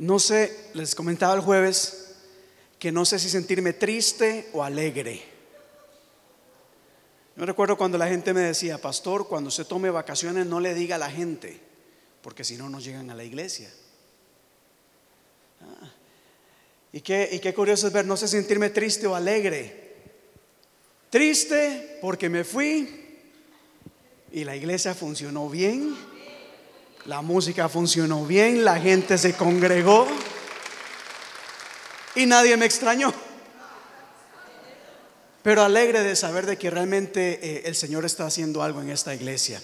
No sé, les comentaba el jueves que no sé si sentirme triste o alegre. Yo recuerdo cuando la gente me decía, pastor, cuando se tome vacaciones no le diga a la gente, porque si no nos llegan a la iglesia. Ah, y, qué, y qué curioso es ver, no sé sentirme triste o alegre. Triste porque me fui y la iglesia funcionó bien la música funcionó bien, la gente se congregó y nadie me extrañó. Pero alegre de saber de que realmente eh, el Señor está haciendo algo en esta iglesia.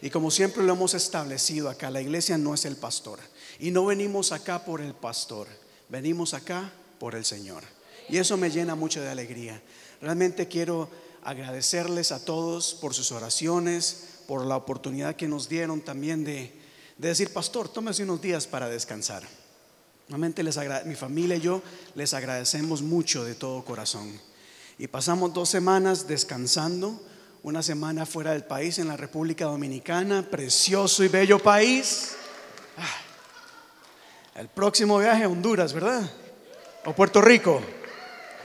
Y como siempre lo hemos establecido acá, la iglesia no es el pastor. Y no venimos acá por el pastor, venimos acá por el Señor. Y eso me llena mucho de alegría. Realmente quiero agradecerles a todos por sus oraciones, por la oportunidad que nos dieron también de, de decir, pastor, tómese unos días para descansar. Realmente les mi familia y yo les agradecemos mucho de todo corazón. Y pasamos dos semanas descansando, una semana fuera del país en la República Dominicana, precioso y bello país. Ah, el próximo viaje a Honduras, ¿verdad? O Puerto Rico.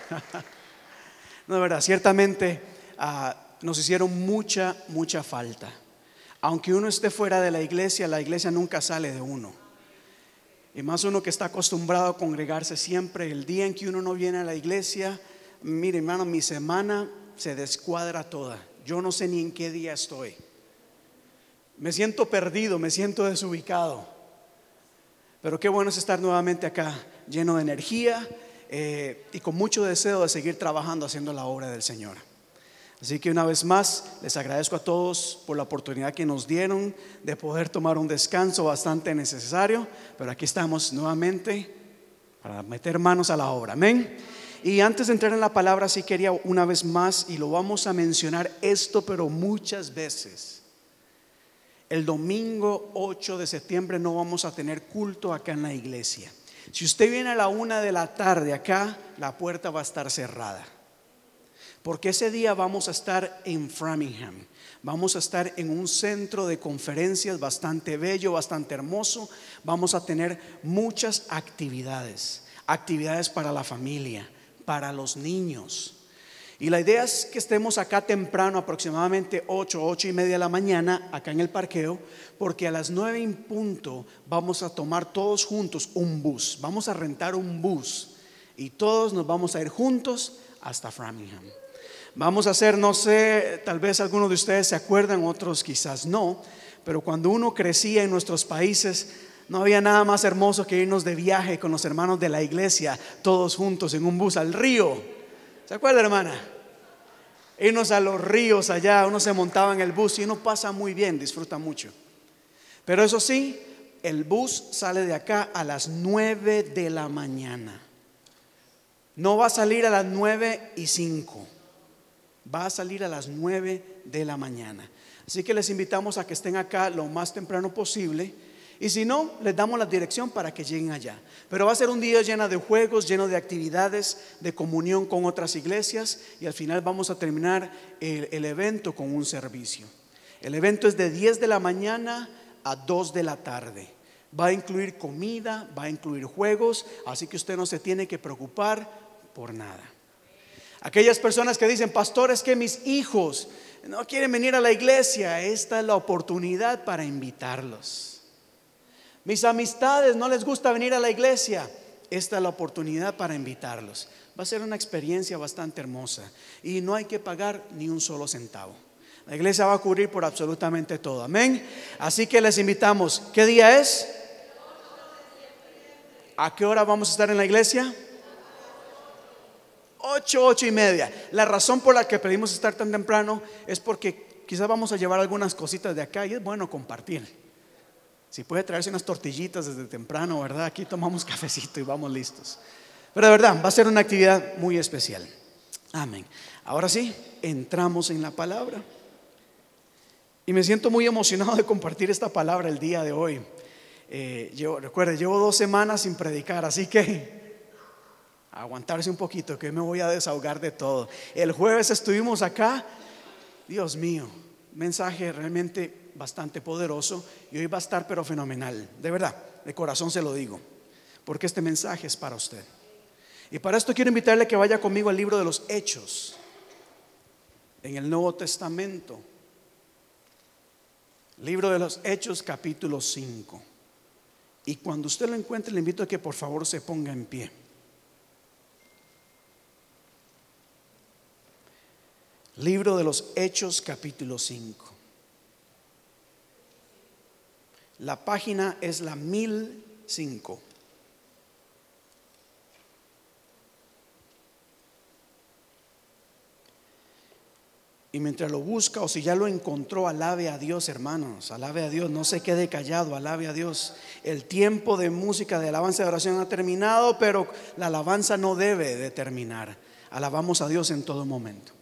No, verdad, ciertamente ah, nos hicieron mucha, mucha falta. Aunque uno esté fuera de la iglesia, la iglesia nunca sale de uno. Y más uno que está acostumbrado a congregarse siempre, el día en que uno no viene a la iglesia, mire hermano, mi semana se descuadra toda. Yo no sé ni en qué día estoy. Me siento perdido, me siento desubicado. Pero qué bueno es estar nuevamente acá, lleno de energía eh, y con mucho deseo de seguir trabajando haciendo la obra del Señor. Así que una vez más les agradezco a todos por la oportunidad que nos dieron de poder tomar un descanso bastante necesario, pero aquí estamos nuevamente para meter manos a la obra. Amén. Y antes de entrar en la palabra, sí quería una vez más, y lo vamos a mencionar esto, pero muchas veces. El domingo 8 de septiembre no vamos a tener culto acá en la iglesia. Si usted viene a la una de la tarde acá, la puerta va a estar cerrada porque ese día vamos a estar en Framingham. Vamos a estar en un centro de conferencias bastante bello, bastante hermoso. Vamos a tener muchas actividades, actividades para la familia, para los niños. Y la idea es que estemos acá temprano, aproximadamente 8, 8 y media de la mañana, acá en el parqueo, porque a las 9 en punto vamos a tomar todos juntos un bus. Vamos a rentar un bus y todos nos vamos a ir juntos hasta Framingham. Vamos a hacer, no sé, tal vez algunos de ustedes se acuerdan, otros quizás no, pero cuando uno crecía en nuestros países, no había nada más hermoso que irnos de viaje con los hermanos de la iglesia, todos juntos en un bus al río. ¿Se acuerda, hermana? Irnos a los ríos allá, uno se montaba en el bus y uno pasa muy bien, disfruta mucho. Pero eso sí, el bus sale de acá a las 9 de la mañana. No va a salir a las 9 y 5 va a salir a las 9 de la mañana. Así que les invitamos a que estén acá lo más temprano posible. Y si no, les damos la dirección para que lleguen allá. Pero va a ser un día lleno de juegos, lleno de actividades, de comunión con otras iglesias y al final vamos a terminar el, evento con un servicio. El evento es de 10 de la mañana a 2 de la tarde. Va a incluir comida, va a incluir juegos, así que usted no se tiene que preocupar por nada. Aquellas personas que dicen, pastores, que mis hijos no quieren venir a la iglesia, esta es la oportunidad para invitarlos. Mis amistades no les gusta venir a la iglesia, esta es la oportunidad para invitarlos. Va a ser una experiencia bastante hermosa y no hay que pagar ni un solo centavo. La iglesia va a cubrir por absolutamente todo. Amén. Así que les invitamos. ¿Qué día es? ¿A qué hora vamos a estar en la iglesia? Ocho, ocho y media. La razón por la que pedimos estar tan temprano es porque quizás vamos a llevar algunas cositas de acá y es bueno compartir. Si puede traerse unas tortillitas desde temprano, ¿verdad? Aquí tomamos cafecito y vamos listos. Pero de verdad, va a ser una actividad muy especial. Amén. Ahora sí, entramos en la palabra. Y me siento muy emocionado de compartir esta palabra el día de hoy. Eh, yo, recuerde, llevo dos semanas sin predicar, así que aguantarse un poquito, que me voy a desahogar de todo. El jueves estuvimos acá, Dios mío, mensaje realmente bastante poderoso y hoy va a estar pero fenomenal, de verdad, de corazón se lo digo. porque este mensaje es para usted. Y para esto quiero invitarle a que vaya conmigo al libro de los Hechos, en el Nuevo Testamento. Libro de los Hechos, capítulo 5. Y cuando usted lo encuentre, le invito a que por favor se ponga en pie. Libro de los Hechos, capítulo 5. La página es la 1005. Y mientras lo busca o si ya lo encontró, alabe a Dios, hermanos. Alabe a Dios, no se quede callado, alabe a Dios. El tiempo de música, de alabanza de oración ha terminado, pero la alabanza no debe de terminar. Alabamos a Dios en todo momento.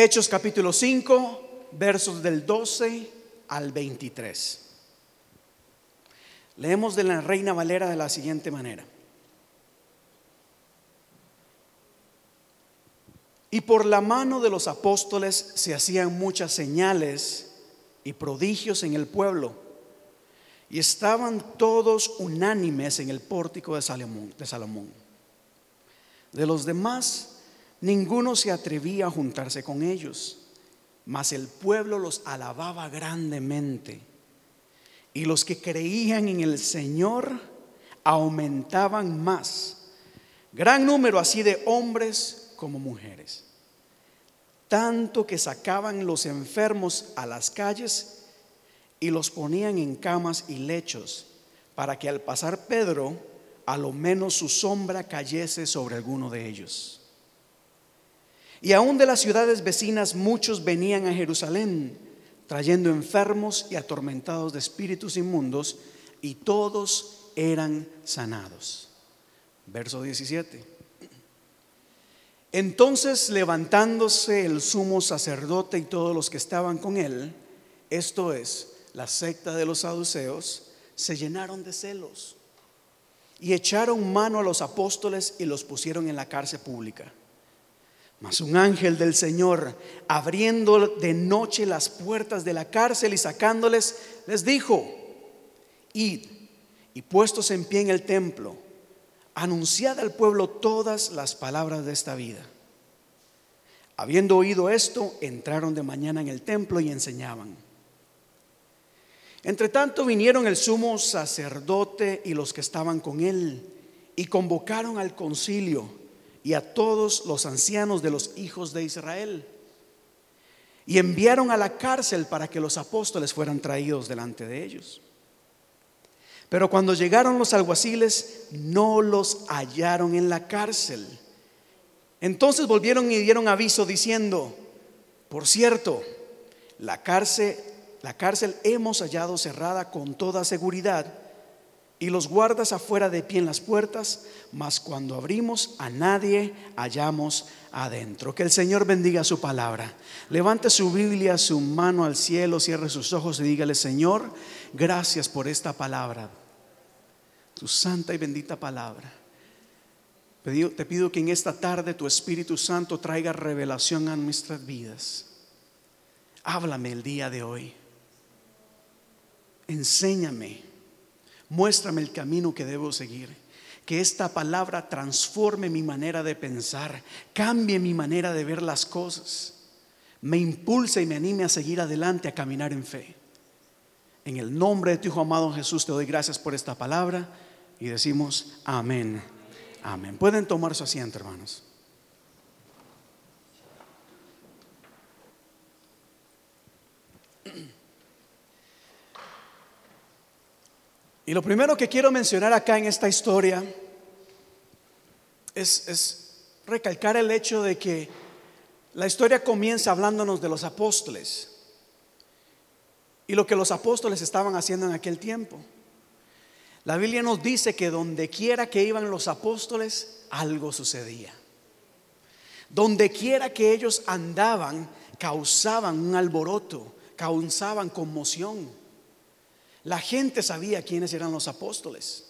Hechos capítulo 5, versos del 12 al 23. Leemos de la Reina Valera de la siguiente manera. Y por la mano de los apóstoles se hacían muchas señales y prodigios en el pueblo. Y estaban todos unánimes en el pórtico de Salomón. De, Salomón. de los demás, ninguno se atrevía a juntarse con ellos, mas el pueblo los alababa grandemente. Y los que creían en el Señor aumentaban más. Gran número así de hombres como mujeres. Tanto que sacaban los enfermos a las calles y los ponían en camas y lechos, para que al pasar Pedro, a lo menos su sombra cayese sobre alguno de ellos. Y aún de las ciudades vecinas muchos venían a Jerusalén, trayendo enfermos y atormentados de espíritus inmundos, y todos eran sanados. Verso 17. Entonces levantándose el sumo sacerdote y todos los que estaban con él, esto es, la secta de los saduceos, se llenaron de celos y echaron mano a los apóstoles y los pusieron en la cárcel pública. Mas un ángel del Señor, abriendo de noche las puertas de la cárcel y sacándoles, les dijo, id y puestos en pie en el templo, anunciad al pueblo todas las palabras de esta vida. Habiendo oído esto, entraron de mañana en el templo y enseñaban. Entre tanto vinieron el sumo sacerdote y los que estaban con él y convocaron al concilio y a todos los ancianos de los hijos de Israel y enviaron a la cárcel para que los apóstoles fueran traídos delante de ellos. Pero cuando llegaron los alguaciles, no los hallaron en la cárcel. Entonces volvieron y dieron aviso diciendo, por cierto, la cárcel, la cárcel hemos hallado cerrada con toda seguridad y los guardas afuera de pie en las puertas, mas cuando abrimos a nadie hallamos adentro. Que el Señor bendiga su palabra. Levante su Biblia, su mano al cielo, cierre sus ojos y dígale, Señor, gracias por esta palabra, tu santa y bendita palabra. Te pido que en esta tarde tu Espíritu Santo traiga revelación a nuestras vidas. Háblame el día de hoy. Enséñame. Muéstrame el camino que debo seguir. Que esta palabra transforme mi manera de pensar, cambie mi manera de ver las cosas, me impulse y me anime a seguir adelante, a caminar en fe. En el nombre de tu Hijo amado Jesús te doy gracias por esta palabra y decimos amén. Amén. Pueden tomar su asiento, hermanos. Y lo primero que quiero mencionar acá en esta historia es, recalcar el hecho de que la historia comienza hablándonos de los apóstoles y lo que los apóstoles estaban haciendo en aquel tiempo. La Biblia nos dice que donde quiera que iban los apóstoles, algo sucedía. Donde quiera que ellos andaban, causaban un alboroto, causaban conmoción. La gente sabía quiénes eran los apóstoles.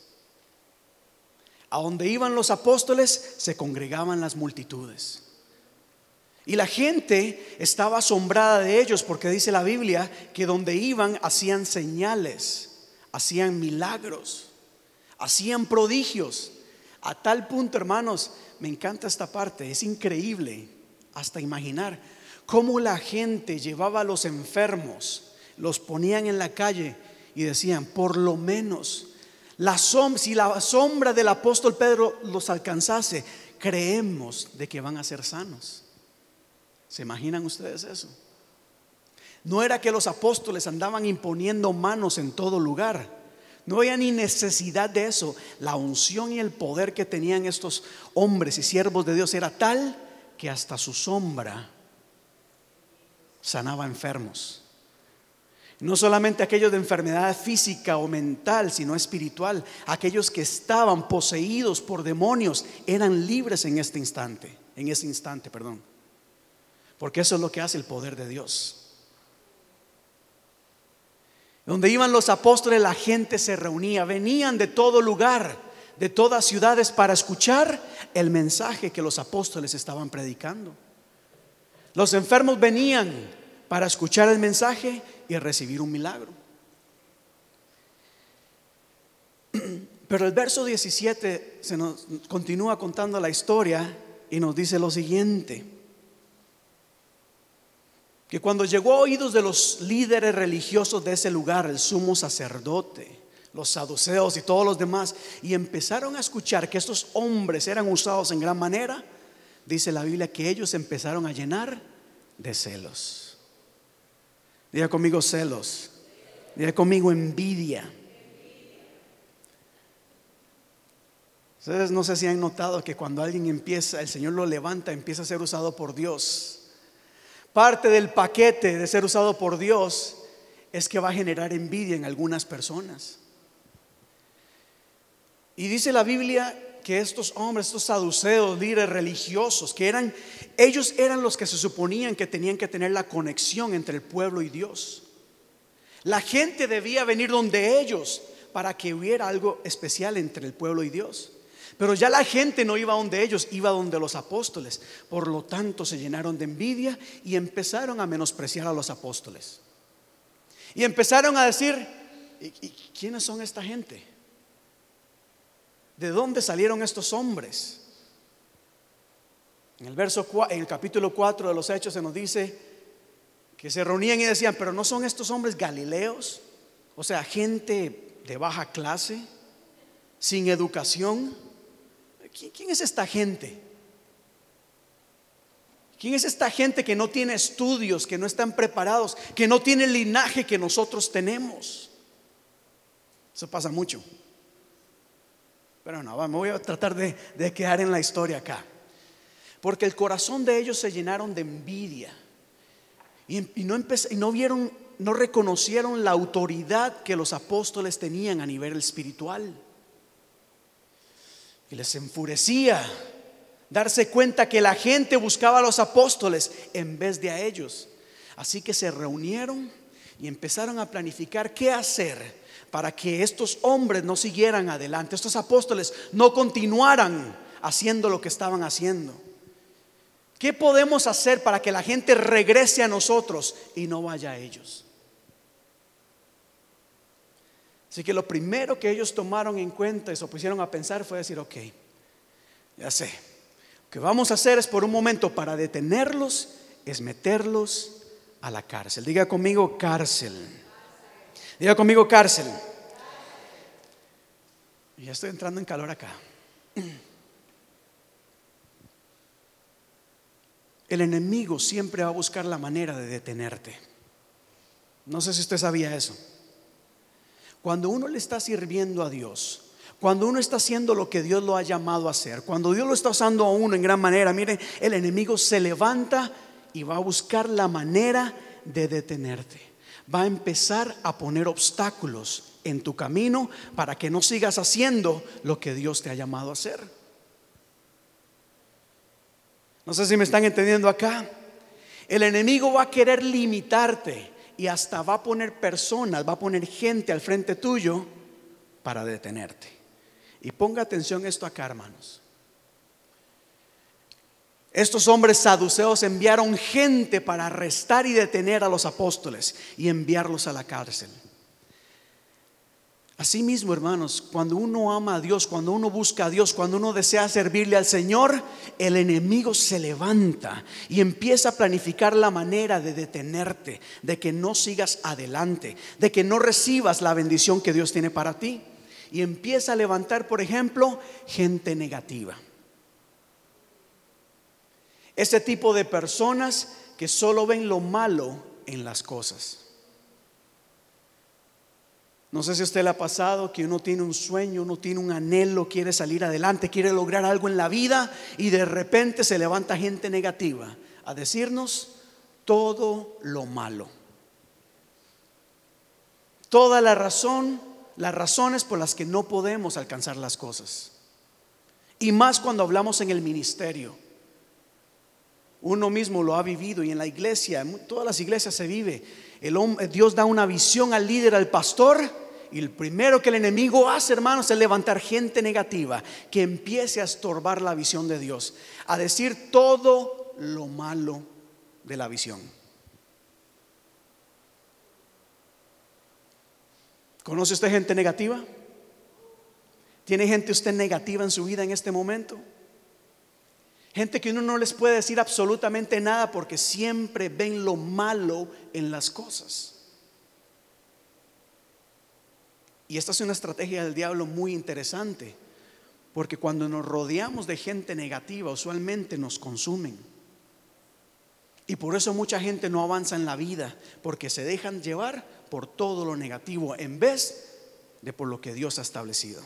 A donde iban los apóstoles se congregaban las multitudes. Y la gente estaba asombrada de ellos porque dice la Biblia que donde iban hacían señales, hacían milagros, hacían prodigios. A tal punto, hermanos, me encanta esta parte, es increíble hasta imaginar cómo la gente llevaba a los enfermos, los ponían en la calle y decían, por lo menos, la si la sombra del apóstol Pedro los alcanzase, creemos de que van a ser sanos. ¿Se imaginan ustedes eso? No era que los apóstoles andaban imponiendo manos en todo lugar. No había ni necesidad de eso. La unción y el poder que tenían estos hombres y siervos de Dios era tal que hasta su sombra sanaba enfermos. No solamente aquellos de enfermedad física o mental, sino espiritual. Aquellos que estaban poseídos por demonios eran libres en este instante, en ese instante, perdón. Porque eso es lo que hace el poder de Dios. Donde iban los apóstoles, la gente se reunía, venían de todo lugar, de todas ciudades para escuchar el mensaje que los apóstoles estaban predicando. Los enfermos venían para escuchar el mensaje y recibir un milagro. Pero el verso 17 se nos continúa contando la historia y nos dice lo siguiente: que cuando llegó a oídos de los líderes religiosos de ese lugar, el sumo sacerdote, los saduceos y todos los demás, y empezaron a escuchar que estos hombres eran usados en gran manera, dice la Biblia que ellos empezaron a llenar de celos. Diga conmigo celos. Diga conmigo envidia. Ustedes no sé si han notado que cuando alguien empieza, el Señor lo levanta, empieza a ser usado por Dios. Parte del paquete de ser usado por Dios es que va a generar envidia en algunas personas. Y dice la Biblia que estos hombres, estos saduceos, líderes religiosos, que eran, ellos eran los que se suponían que tenían que tener la conexión entre el pueblo y Dios. La gente debía venir donde ellos para que hubiera algo especial entre el pueblo y Dios. Pero ya la gente no iba donde ellos, iba donde los apóstoles. Por lo tanto, se llenaron de envidia y empezaron a menospreciar a los apóstoles. Y empezaron a decir, ¿y, quiénes son esta gente? ¿De dónde salieron estos hombres? En el verso en el capítulo 4 de los Hechos se nos dice que se reunían y decían, "Pero no son estos hombres galileos, o sea, gente de baja clase, sin educación. ¿Quién es esta gente? ¿Quién es esta gente que no tiene estudios, que no están preparados, que no tiene el linaje que nosotros tenemos? Eso pasa mucho. Pero no, me voy a tratar de, quedar en la historia acá. Porque el corazón de ellos se llenaron de envidia. Y, no, y no vieron, no reconocieron la autoridad que los apóstoles tenían a nivel espiritual. Y les enfurecía darse cuenta que la gente buscaba a los apóstoles en vez de a ellos. Así que se reunieron y empezaron a planificar qué hacer para que estos hombres no siguieran adelante, estos apóstoles no continuaran haciendo lo que estaban haciendo. ¿Qué podemos hacer para que la gente regrese a nosotros y no vaya a ellos? Así que lo primero que ellos tomaron en cuenta y se pusieron a pensar fue decir, ok, ya sé, lo que vamos a hacer es por un momento para detenerlos, es meterlos a la cárcel. Diga conmigo cárcel. Diga conmigo cárcel. Ya estoy entrando en calor acá. El enemigo siempre va a buscar la manera de detenerte. No sé si usted sabía eso. Cuando uno le está sirviendo a Dios, cuando uno está haciendo lo que Dios lo ha llamado a hacer, cuando Dios lo está usando a uno en gran manera, mire, el enemigo se levanta y va a buscar la manera de detenerte va a empezar a poner obstáculos en tu camino para que no sigas haciendo lo que Dios te ha llamado a hacer. No sé si me están entendiendo acá. El enemigo va a querer limitarte y hasta va a poner personas, va a poner gente al frente tuyo para detenerte. Y ponga atención esto acá, hermanos. Estos hombres saduceos enviaron gente para arrestar y detener a los apóstoles y enviarlos a la cárcel. Asimismo, hermanos, cuando uno ama a Dios, cuando uno busca a Dios, cuando uno desea servirle al Señor, el enemigo se levanta y empieza a planificar la manera de detenerte, de que no sigas adelante, de que no recibas la bendición que Dios tiene para ti. Y empieza a levantar, por ejemplo, gente negativa. Ese tipo de personas que solo ven lo malo en las cosas. No sé si a usted le ha pasado que uno tiene un sueño, uno tiene un anhelo, quiere salir adelante, quiere lograr algo en la vida y de repente se levanta gente negativa a decirnos todo lo malo. Toda la razón, las razones por las que no podemos alcanzar las cosas. Y más cuando hablamos en el ministerio. Uno mismo lo ha vivido y en la iglesia, en todas las iglesias se vive. El hombre, Dios da una visión al líder, al pastor, y el primero que el enemigo hace, hermanos, es levantar gente negativa que empiece a estorbar la visión de Dios, a decir todo lo malo de la visión. ¿Conoce usted gente negativa? ¿Tiene gente usted negativa en su vida en este momento? Gente que uno no les puede decir absolutamente nada porque siempre ven lo malo en las cosas. Y esta es una estrategia del diablo muy interesante, porque cuando nos rodeamos de gente negativa, usualmente nos consumen. Y por eso mucha gente no avanza en la vida, porque se dejan llevar por todo lo negativo en vez de por lo que Dios ha establecido.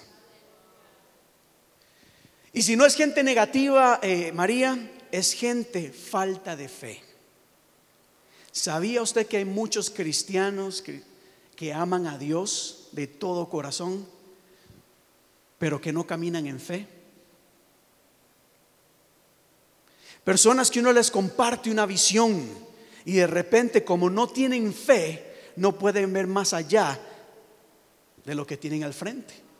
Y si no es gente negativa, eh, María, es gente falta de fe. ¿Sabía usted que hay muchos cristianos que, que aman a Dios de todo corazón, pero que no caminan en fe? Personas que uno les comparte una visión y de repente como no tienen fe, no pueden ver más allá de lo que tienen al frente.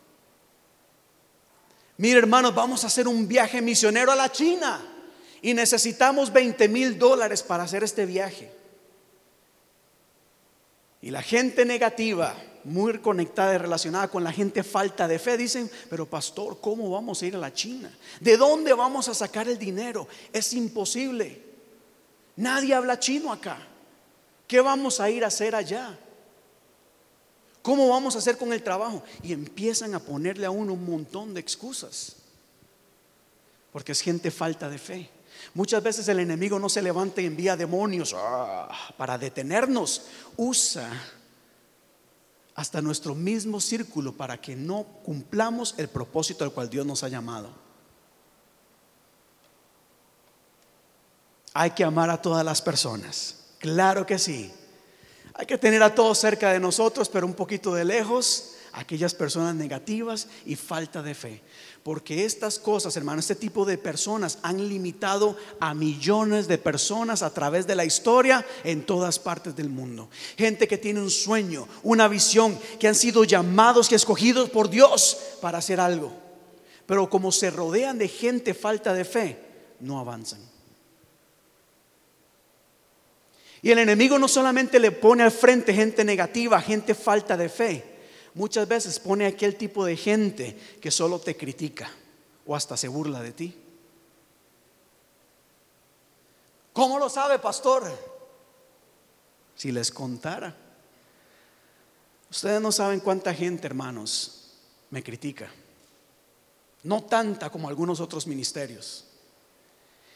Mire hermanos, vamos a hacer un viaje misionero a la China y necesitamos 20 mil dólares para hacer este viaje. Y la gente negativa, muy conectada y relacionada con la gente falta de fe, dicen, pero pastor, ¿cómo vamos a ir a la China? ¿De dónde vamos a sacar el dinero? Es imposible. Nadie habla chino acá. ¿Qué vamos a ir a hacer allá? ¿Cómo vamos a hacer con el trabajo? Y empiezan a ponerle a uno un montón de excusas. Porque es gente falta de fe. Muchas veces el enemigo no se levanta y envía demonios ah, para detenernos. Usa hasta nuestro mismo círculo para que no cumplamos el propósito al cual Dios nos ha llamado. Hay que amar a todas las personas. Claro que sí. Hay que tener a todos cerca de nosotros, pero un poquito de lejos, aquellas personas negativas y falta de fe. Porque estas cosas, hermano, este tipo de personas han limitado a millones de personas a través de la historia en todas partes del mundo. Gente que tiene un sueño, una visión, que han sido llamados y escogidos por Dios para hacer algo. Pero como se rodean de gente falta de fe, no avanzan. Y el enemigo no solamente le pone al frente gente negativa, gente falta de fe. Muchas veces pone aquel tipo de gente que solo te critica o hasta se burla de ti. ¿Cómo lo sabe, pastor? Si les contara. Ustedes no saben cuánta gente, hermanos, me critica. No tanta como algunos otros ministerios.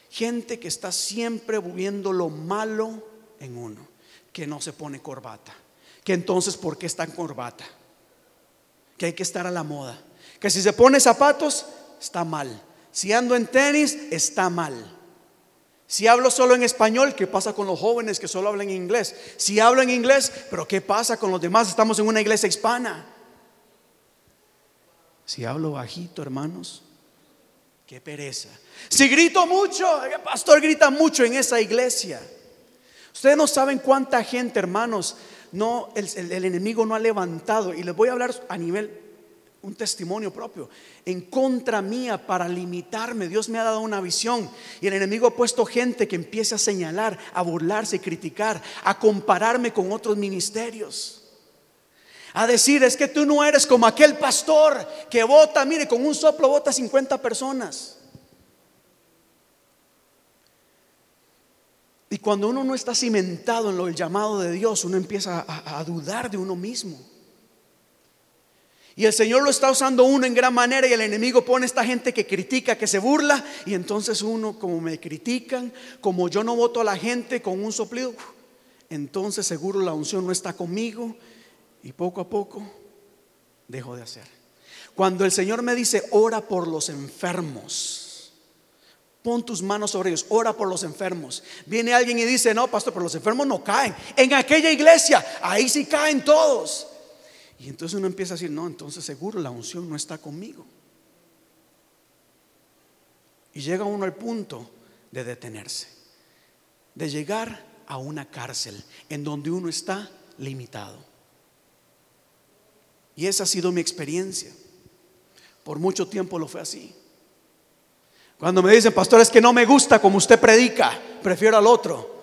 Gente que está siempre viendo lo malo en uno, que no se pone corbata, que entonces ¿por qué está en corbata? Que hay que estar a la moda, que si se pone zapatos está mal, si ando en tenis está mal. Si hablo solo en español, ¿qué pasa con los jóvenes que solo hablan inglés? Si hablo en inglés, pero ¿qué pasa con los demás? Estamos en una iglesia hispana. Si hablo bajito, hermanos, qué pereza. Si grito mucho, el pastor grita mucho en esa iglesia. Ustedes no saben cuánta gente, hermanos, no, el, enemigo no ha levantado. Y les voy a hablar a nivel, un testimonio propio, en contra mía para limitarme. Dios me ha dado una visión. Y el enemigo ha puesto gente que empiece a señalar, a burlarse, criticar, a compararme con otros ministerios. A decir, es que tú no eres como aquel pastor que vota, mire, con un soplo vota 50 personas. Y cuando uno no está cimentado en lo llamado de Dios, uno empieza a, dudar de uno mismo. Y el Señor lo está usando uno en gran manera y el enemigo pone esta gente que critica, que se burla. Y entonces uno, como me critican, como yo no voto a la gente con un soplido, entonces seguro la unción no está conmigo y poco a poco dejo de hacer. Cuando el Señor me dice, ora por los enfermos, pon tus manos sobre ellos, ora por los enfermos. Viene alguien y dice, no, pastor, pero los enfermos no caen. En aquella iglesia, ahí sí caen todos. Y entonces uno empieza a decir, no, entonces seguro la unción no está conmigo. Y llega uno al punto de detenerse, de llegar a una cárcel en donde uno está limitado. Y esa ha sido mi experiencia. Por mucho tiempo lo fue así. Cuando me dicen, pastor, es que no me gusta como usted predica, prefiero al otro.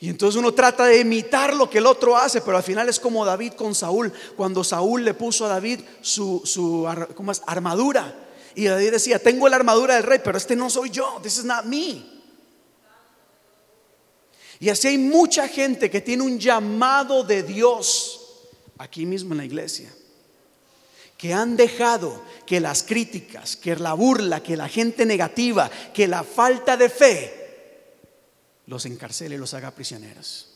Y entonces uno trata de imitar lo que el otro hace, pero al final es como David con Saúl, cuando Saúl le puso a David su, su armadura. Y David decía, tengo la armadura del rey, pero este no soy yo, this is not me. Y así hay mucha gente que tiene un llamado de Dios aquí mismo en la iglesia, que han dejado que las críticas, que la burla, que la gente negativa, que la falta de fe, los encarcele y los haga prisioneros.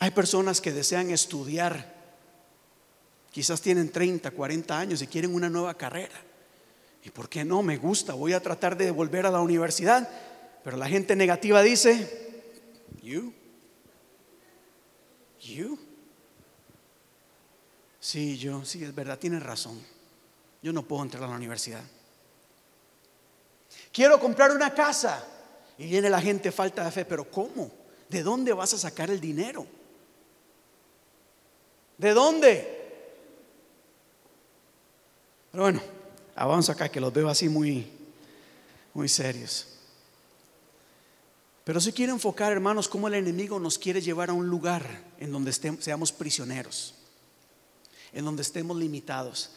Hay personas que desean estudiar, quizás tienen 30, 40 años y quieren una nueva carrera. ¿Y por qué no? Me gusta, voy a tratar de volver a la universidad. Pero la gente negativa dice, you, you. Sí, yo, sí, es verdad, tienes razón. Yo no puedo entrar a la universidad quiero comprar una casa. Y viene la gente, falta de fe, pero ¿cómo? ¿De dónde vas a sacar el dinero? ¿De dónde? Pero bueno, avanzo acá que los veo así muy, muy serios. Pero si quiero enfocar, hermanos, cómo el enemigo nos quiere llevar a un lugar en donde seamos prisioneros, en donde estemos limitados.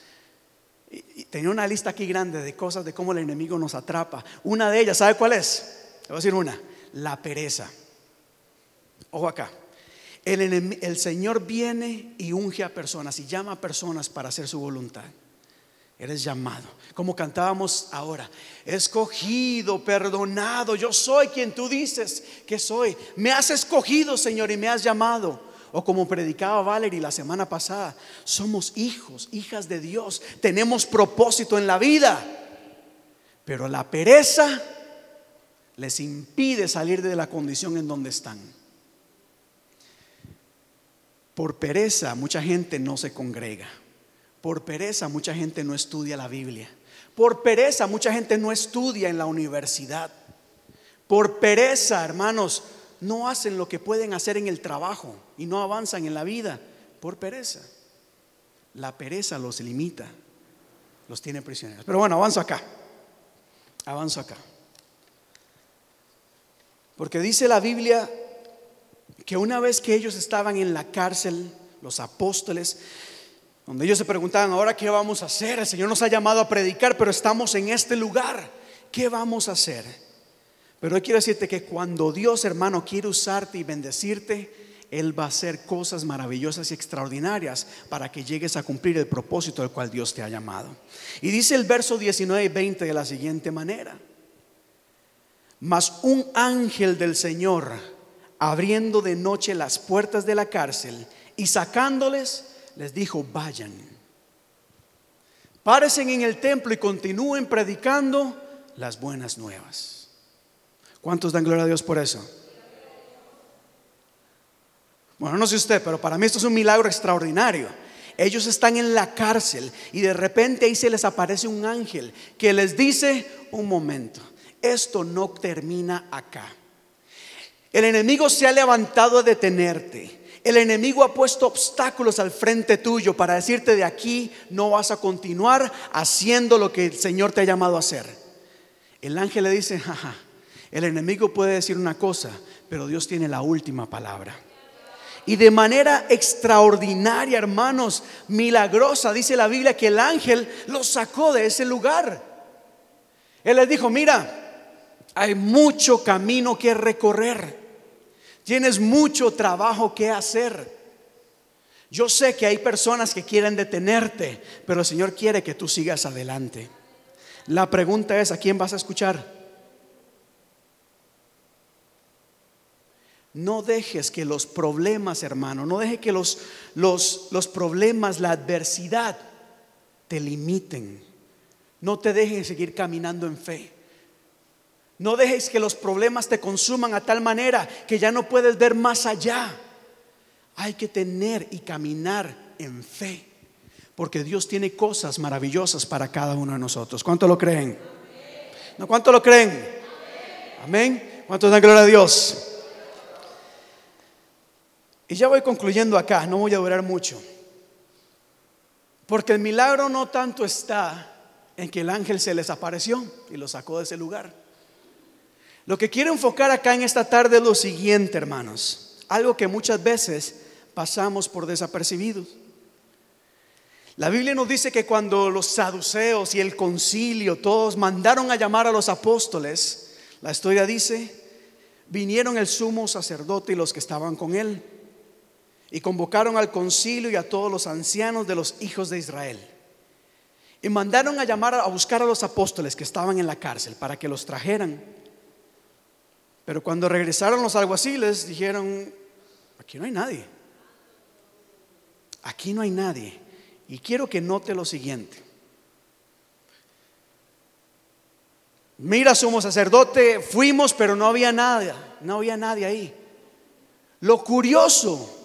Y tenía una lista aquí grande de cosas de cómo el enemigo nos atrapa. Una de ellas, ¿sabe cuál es? Le voy a decir una, la pereza. Ojo acá. El, Señor viene y unge a personas y llama a personas para hacer su voluntad. Eres llamado, como cantábamos ahora, escogido, perdonado, yo soy quien tú dices que soy. Me has escogido, Señor, y me has llamado. O como predicaba Valerie la semana pasada, somos hijos, hijas de Dios, tenemos propósito en la vida. Pero la pereza les impide salir de la condición en donde están. Por pereza mucha gente no se congrega. Por pereza mucha gente no estudia la Biblia. Por pereza mucha gente no estudia en la universidad. Por pereza, hermanos, no hacen lo que pueden hacer en el trabajo y no avanzan en la vida por pereza. La pereza los limita, los tiene prisioneros. Pero bueno, avanzo acá. Avanzo acá. Porque dice la Biblia que una vez que ellos estaban en la cárcel, los apóstoles, donde ellos se preguntaban, ahora qué vamos a hacer? El Señor nos ha llamado a predicar, pero estamos en este lugar. ¿Qué vamos a hacer? Pero quiero decirte que cuando Dios, hermano, quiere usarte y bendecirte, Él va a hacer cosas maravillosas y extraordinarias para que llegues a cumplir el propósito al cual Dios te ha llamado. Y dice el verso 19 y 20 de la siguiente manera. Mas un ángel del Señor, abriendo de noche las puertas de la cárcel y sacándoles, les dijo, vayan. Párense en el templo y continúen predicando las buenas nuevas. ¿Cuántos dan gloria a Dios por eso? Bueno, no sé usted, pero para mí esto es un milagro extraordinario. Ellos están en la cárcel y de repente ahí se les aparece un ángel que les dice, un momento, esto no termina acá. El enemigo se ha levantado a detenerte. El enemigo ha puesto obstáculos al frente tuyo para decirte de aquí no vas a continuar haciendo lo que el Señor te ha llamado a hacer. El ángel le dice, jaja, El enemigo puede decir una cosa, pero Dios tiene la última palabra. Y de manera extraordinaria, hermanos, milagrosa, dice la Biblia que el ángel los sacó de ese lugar. Él les dijo, mira, hay mucho camino que recorrer. Tienes mucho trabajo que hacer. Yo sé que hay personas que quieren detenerte, pero el Señor quiere que tú sigas adelante. La pregunta es, ¿a quién vas a escuchar? No dejes que los problemas, hermano, no dejes que los, los, los problemas, la adversidad te limiten. No te dejes seguir caminando en fe. No dejes que los problemas te consuman a tal manera que ya no puedes ver más allá. Hay que tener y caminar en fe. Porque Dios tiene cosas maravillosas para cada uno de nosotros. ¿Cuánto lo creen? ¿No cuánto lo creen? Amén. ¿Cuántos dan gloria a Dios? Y ya voy concluyendo acá, no voy a durar mucho. Porque el milagro no tanto está en que el ángel se les apareció y lo sacó de ese lugar. Lo que quiero enfocar acá en esta tarde es lo siguiente, hermanos. Algo que muchas veces pasamos por desapercibidos. La Biblia nos dice que cuando los saduceos y el concilio todos mandaron a llamar a los apóstoles, la historia dice, vinieron el sumo sacerdote y los que estaban con él y convocaron al concilio y a todos los ancianos de los hijos de Israel. Y mandaron a llamar a buscar a los apóstoles que estaban en la cárcel para que los trajeran. Pero cuando regresaron los alguaciles dijeron, aquí no hay nadie. Aquí no hay nadie. Y quiero que note lo siguiente. Mira, somos sacerdote, fuimos, pero no había nada, no había nadie ahí. Lo curioso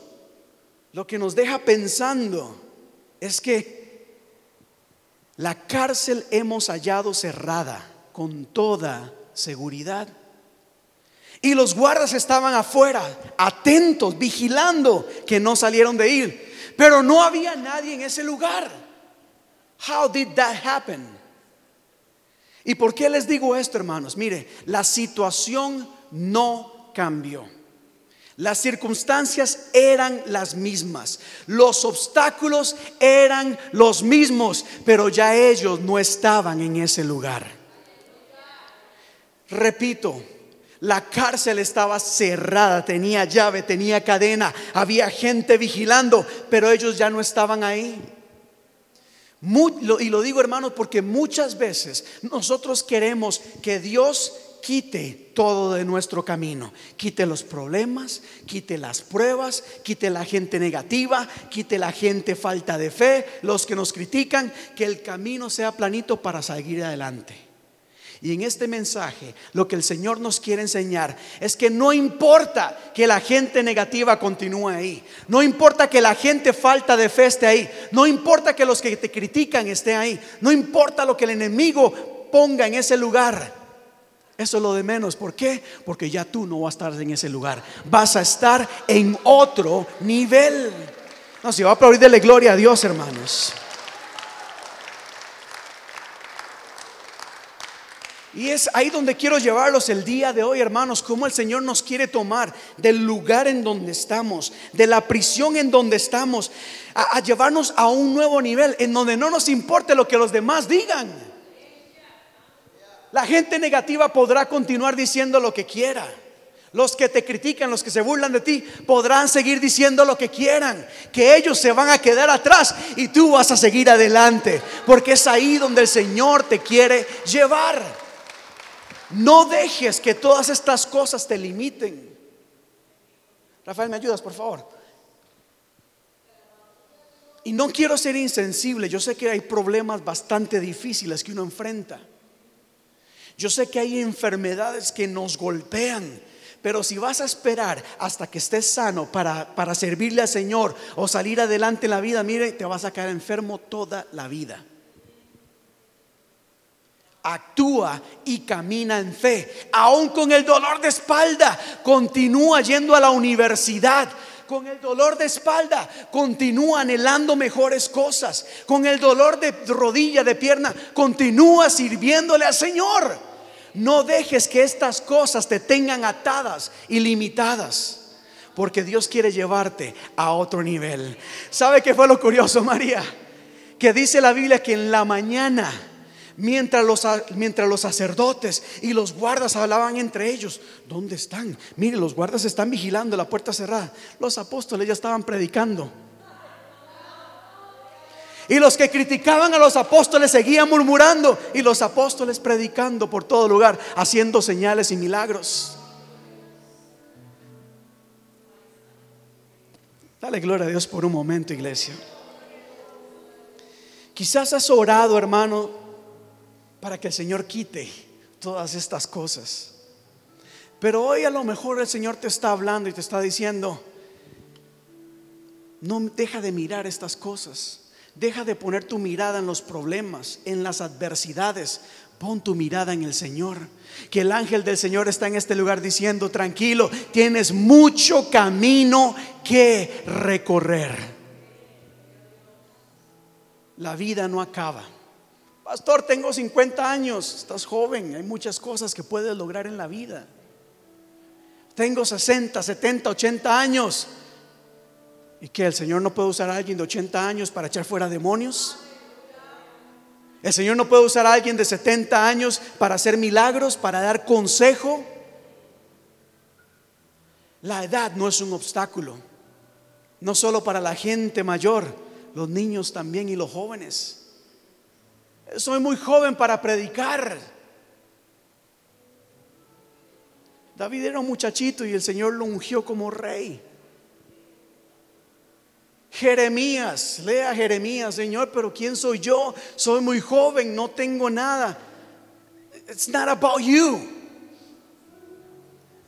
lo que nos deja pensando es que la cárcel hemos hallado cerrada con toda seguridad. Y los guardas estaban afuera, atentos, vigilando que no salieron de ir. Pero no había nadie en ese lugar. How did that happen? ¿Y por qué les digo esto, hermanos? Mire, la situación no cambió. Las circunstancias eran las mismas, los obstáculos eran los mismos, pero ya ellos no estaban en ese lugar. Repito, la cárcel estaba cerrada, tenía llave, tenía cadena, había gente vigilando, pero ellos ya no estaban ahí. y lo digo hermanos porque muchas veces nosotros queremos que Dios quite todo de nuestro camino. Quite los problemas, quite las pruebas, quite la gente negativa, quite la gente falta de fe, los que nos critican, que el camino sea planito para seguir adelante. Y en este mensaje lo que el Señor nos quiere enseñar es que no importa que la gente negativa continúe ahí, no importa que la gente falta de fe esté ahí, no importa que los que te critican estén ahí, no importa lo que el enemigo ponga en ese lugar. Eso es lo de menos. ¿Por qué? Porque ya tú no vas a estar en ese lugar. Vas a estar en otro nivel. No, si va a aplaudirle gloria a Dios, hermanos. Y es ahí donde quiero llevarlos el día de hoy, hermanos, cómo el Señor nos quiere tomar del lugar en donde estamos, de la prisión en donde estamos, a, a llevarnos a un nuevo nivel, en donde no nos importe lo que los demás digan. La gente negativa podrá continuar diciendo lo que quiera. Los que te critican, los que se burlan de ti, podrán seguir diciendo lo que quieran. Que ellos se van a quedar atrás y tú vas a seguir adelante. Porque es ahí donde el Señor te quiere llevar. No dejes que todas estas cosas te limiten. Rafael, ¿me ayudas, por favor? Y no quiero ser insensible. Yo sé que hay problemas bastante difíciles que uno enfrenta. Yo sé que hay enfermedades que nos golpean. Pero si vas a esperar hasta que estés sano para, para servirle al Señor o salir adelante en la vida, mire, te vas a quedar enfermo toda la vida actúa y camina en fe. Aún con el dolor de espalda, continúa yendo a la universidad. Con el dolor de espalda, continúa anhelando mejores cosas. Con el dolor de rodilla, de pierna, continúa sirviéndole al Señor. No dejes que estas cosas te tengan atadas y limitadas, porque Dios quiere llevarte a otro nivel. ¿Sabe qué fue lo curioso, María? Que dice la Biblia que en la mañana, mientras los, mientras los sacerdotes y los guardas hablaban entre ellos, ¿dónde están? Mire, los guardas están vigilando la puerta cerrada. Los apóstoles ya estaban predicando. Y los que criticaban a los apóstoles seguían murmurando y los apóstoles predicando por todo lugar, haciendo señales y milagros. Dale gloria a Dios por un momento, iglesia. Quizás has orado, hermano, para que el Señor quite todas estas cosas. Pero hoy a lo mejor el Señor te está hablando y te está diciendo, no deja de mirar estas cosas. Deja de poner tu mirada en los problemas, en las adversidades. Pon tu mirada en el Señor. Que el ángel del Señor está en este lugar diciendo, tranquilo, tienes mucho camino que recorrer. La vida no acaba. Pastor, tengo 50 años, estás joven, hay muchas cosas que puedes lograr en la vida. Tengo 60, 70, 80 años. ¿Y que el Señor no puede usar a alguien de 80 años para echar fuera demonios? El Señor no puede usar a alguien de 70 años para hacer milagros, para dar consejo. La edad no es un obstáculo, no solo para la gente mayor, los niños también y los jóvenes. Soy muy joven para predicar. David era un muchachito y el Señor lo ungió como rey. Jeremías, lea Jeremías, Señor, pero ¿quién soy yo? Soy muy joven, no tengo nada. It's not about you.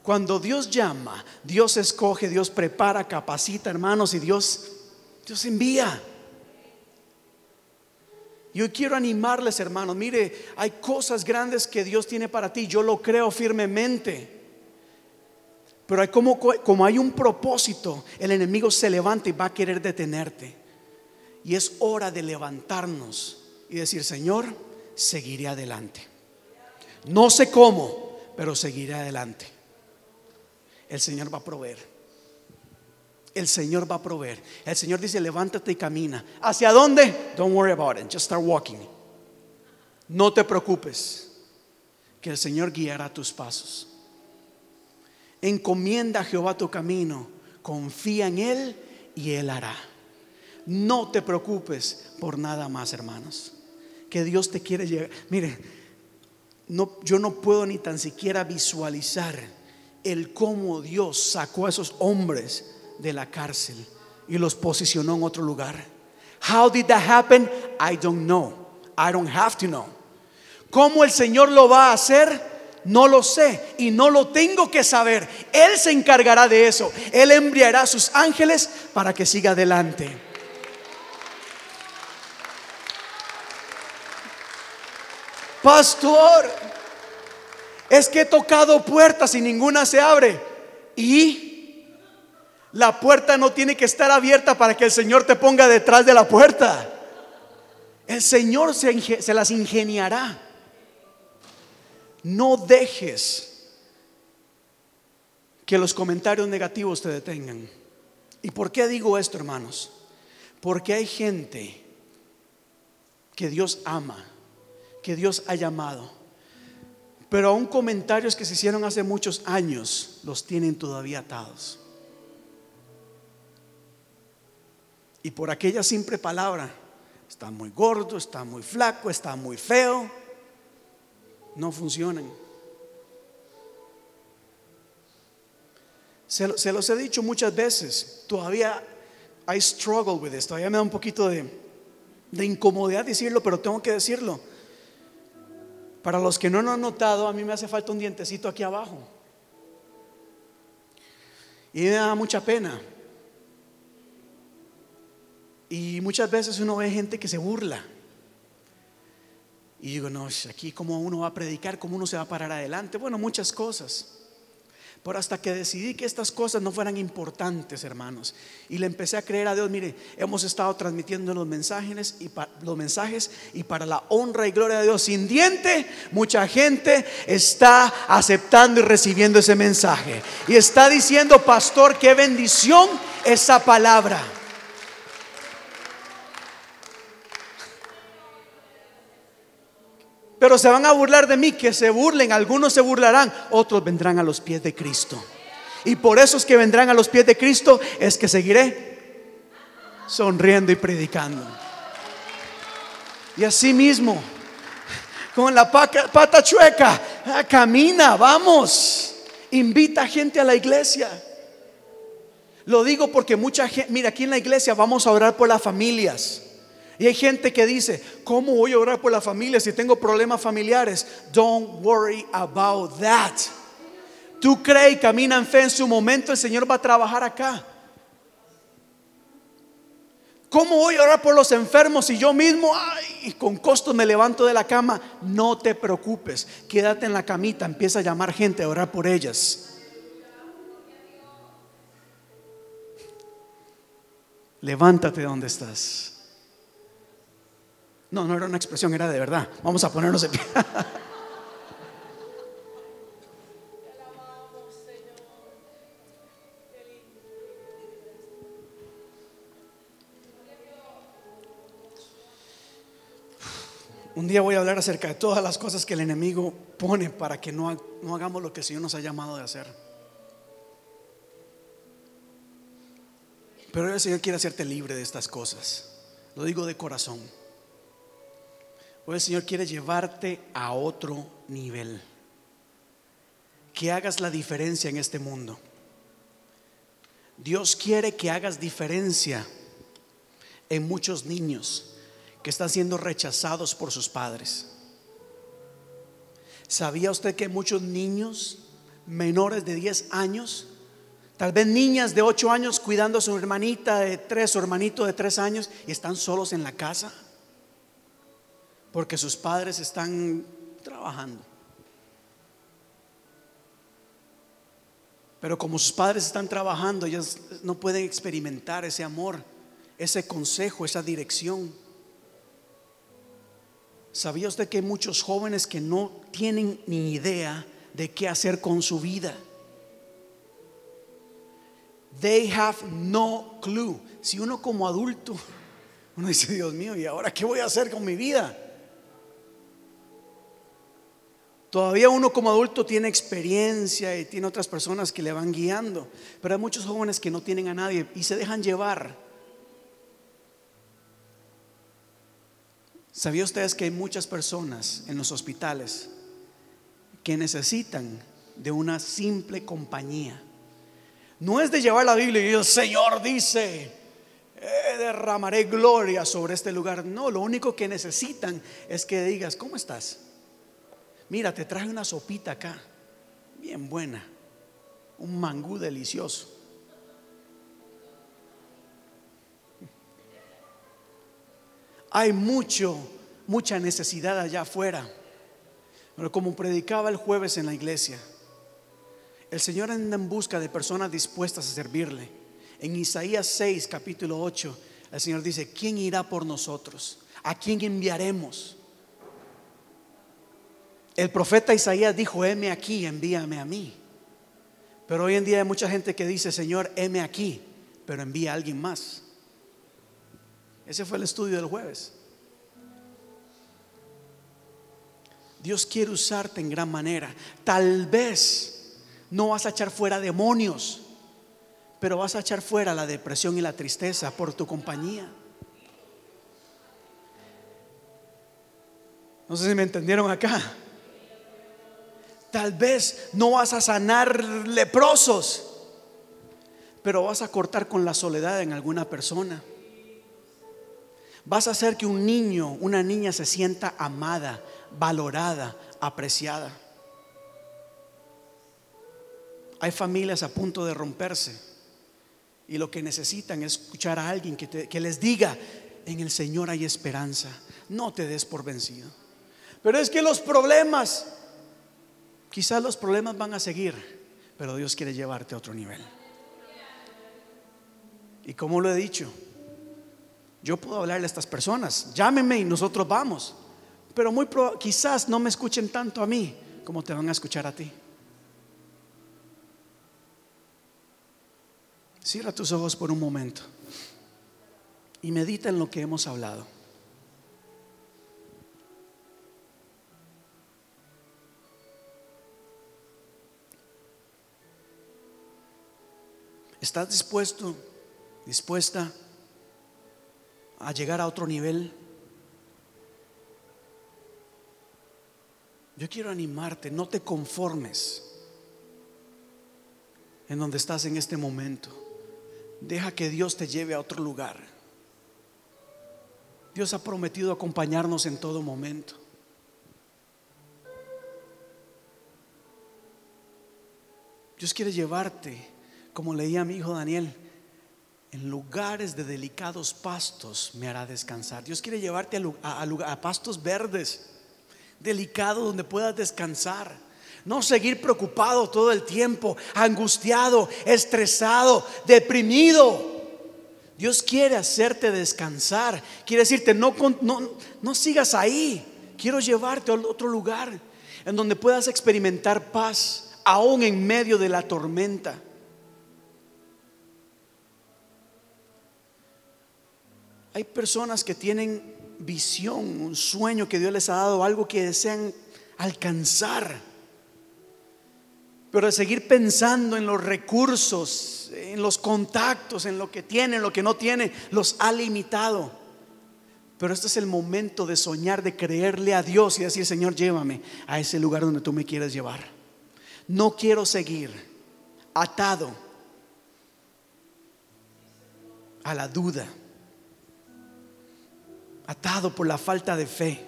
Cuando Dios llama, Dios escoge, Dios prepara, capacita, hermanos, y Dios, Dios envía. Yo quiero animarles, hermanos. Mire, hay cosas grandes que Dios tiene para ti. Yo lo creo firmemente. Pero hay como, como hay un propósito, el enemigo se levanta y va a querer detenerte. Y es hora de levantarnos y decir, Señor, seguiré adelante. No sé cómo, pero seguiré adelante. El Señor va a proveer. El Señor va a proveer. El Señor dice, levántate y camina. ¿Hacia dónde? Don't worry about it. Just start walking. No te preocupes, que el Señor guiará tus pasos. Encomienda a Jehová tu camino, confía en Él y Él hará. No te preocupes por nada más, hermanos. Que Dios te quiere llegar. Mire, no, yo no puedo ni tan siquiera visualizar el cómo Dios sacó a esos hombres de la cárcel y los posicionó en otro lugar. How did that happen? I don't know. I don't have to know. ¿Cómo el Señor lo va a hacer? No lo sé y no lo tengo que saber. Él se encargará de eso. Él enviará a sus ángeles para que siga adelante. Pastor, es que he tocado puertas y ninguna se abre. Y la puerta no tiene que estar abierta para que el Señor te ponga detrás de la puerta. El Señor se, las ingeniará. No dejes que los comentarios negativos te detengan. ¿Y por qué digo esto, hermanos? Porque hay gente que Dios ama, que Dios ha llamado, pero aún comentarios que se hicieron hace muchos años los tienen todavía atados. Y por aquella simple palabra, está muy gordo, está muy flaco, está muy feo no funcionan. Se, los he dicho muchas veces, todavía I struggle with this, todavía me da un poquito de, de incomodidad decirlo, pero tengo que decirlo. Para los que no lo han notado, a mí me hace falta un dientecito aquí abajo. Y me da mucha pena. Y muchas veces uno ve gente que se burla. Y digo, no, aquí cómo uno va a predicar, cómo uno se va a parar adelante. Bueno, muchas cosas. Pero hasta que decidí que estas cosas no fueran importantes, hermanos, y le empecé a creer a Dios, mire, hemos estado transmitiendo los mensajes y los mensajes y para la honra y gloria de Dios sin diente, mucha gente está aceptando y recibiendo ese mensaje y está diciendo, "Pastor, qué bendición esa palabra." Pero se van a burlar de mí, que se burlen, algunos se burlarán, otros vendrán a los pies de Cristo. Y por esos que vendrán a los pies de Cristo es que seguiré sonriendo y predicando. Y así mismo, con la pata chueca, ah, camina, vamos, invita gente a la iglesia. Lo digo porque mucha gente, mira, aquí en la iglesia vamos a orar por las familias. Y hay gente que dice, ¿cómo voy a orar por la familia si tengo problemas familiares? Don't worry about that. Tú crees y camina en fe en su momento, el Señor va a trabajar acá. ¿Cómo voy a orar por los enfermos si yo mismo, ay, con costo me levanto de la cama? No te preocupes, quédate en la camita, empieza a llamar gente a orar por ellas. Levántate de donde estás. No, no era una expresión, era de verdad. Vamos a ponernos de pie. Un día voy a hablar acerca de todas las cosas que el enemigo pone para que no, no hagamos lo que el Señor nos ha llamado de hacer. Pero el Señor quiere hacerte libre de estas cosas. Lo digo de corazón. Hoy el Señor quiere llevarte a otro nivel. Que hagas la diferencia en este mundo. Dios quiere que hagas diferencia en muchos niños que están siendo rechazados por sus padres. ¿Sabía usted que muchos niños menores de 10 años, tal vez niñas de 8 años cuidando a su hermanita de 3, su hermanito de 3 años y están solos en la casa? Porque sus padres están trabajando. Pero como sus padres están trabajando, ellos no pueden experimentar ese amor, ese consejo, esa dirección. ¿Sabía usted que hay muchos jóvenes que no tienen ni idea de qué hacer con su vida? They have no clue. Si uno como adulto, uno dice, Dios mío, ¿y ahora qué voy a hacer con mi vida? Todavía uno como adulto tiene experiencia y tiene otras personas que le van guiando, pero hay muchos jóvenes que no tienen a nadie y se dejan llevar. ¿Sabía ustedes que hay muchas personas en los hospitales que necesitan de una simple compañía? No es de llevar la Biblia y el Señor dice, eh, derramaré gloria sobre este lugar. No, lo único que necesitan es que digas, ¿cómo estás? Mira, te traje una sopita acá, bien buena, un mangú delicioso. Hay mucho, mucha necesidad allá afuera. Pero como predicaba el jueves en la iglesia, el Señor anda en busca de personas dispuestas a servirle. En Isaías 6, capítulo 8, el Señor dice, ¿quién irá por nosotros? ¿A quién enviaremos? El profeta Isaías dijo, heme aquí, envíame a mí. Pero hoy en día hay mucha gente que dice, Señor, heme aquí, pero envía a alguien más. Ese fue el estudio del jueves. Dios quiere usarte en gran manera. Tal vez no vas a echar fuera demonios, pero vas a echar fuera la depresión y la tristeza por tu compañía. No sé si me entendieron acá. Tal vez no vas a sanar leprosos, pero vas a cortar con la soledad en alguna persona. Vas a hacer que un niño, una niña se sienta amada, valorada, apreciada. Hay familias a punto de romperse y lo que necesitan es escuchar a alguien que, que les diga, en el Señor hay esperanza, no te des por vencido. Pero es que los problemas Quizás los problemas van a seguir, pero Dios quiere llevarte a otro nivel. Y como lo he dicho, yo puedo hablarle a estas personas, llámenme y nosotros vamos, pero muy quizás no me escuchen tanto a mí como te van a escuchar a ti. Cierra tus ojos por un momento y medita en lo que hemos hablado. ¿Estás dispuesto, dispuesta a llegar a otro nivel? Yo quiero animarte, no te conformes en donde estás en este momento. Deja que Dios te lleve a otro lugar. Dios ha prometido acompañarnos en todo momento. Dios quiere llevarte como leía mi hijo Daniel, en lugares de delicados pastos me hará descansar. Dios quiere llevarte a, pastos verdes, delicados donde puedas descansar. No seguir preocupado todo el tiempo, angustiado, estresado, deprimido. Dios quiere hacerte descansar. Quiere decirte, no, no, no sigas ahí. Quiero llevarte a otro lugar en donde puedas experimentar paz, aún en medio de la tormenta. Hay personas que tienen visión, un sueño que Dios les ha dado, algo que desean alcanzar. Pero de seguir pensando en los recursos, en los contactos, en lo que tiene, en lo que no tiene, los ha limitado. Pero este es el momento de soñar, de creerle a Dios y decir, Señor, llévame a ese lugar donde tú me quieres llevar. No quiero seguir atado a la duda atado por la falta de fe.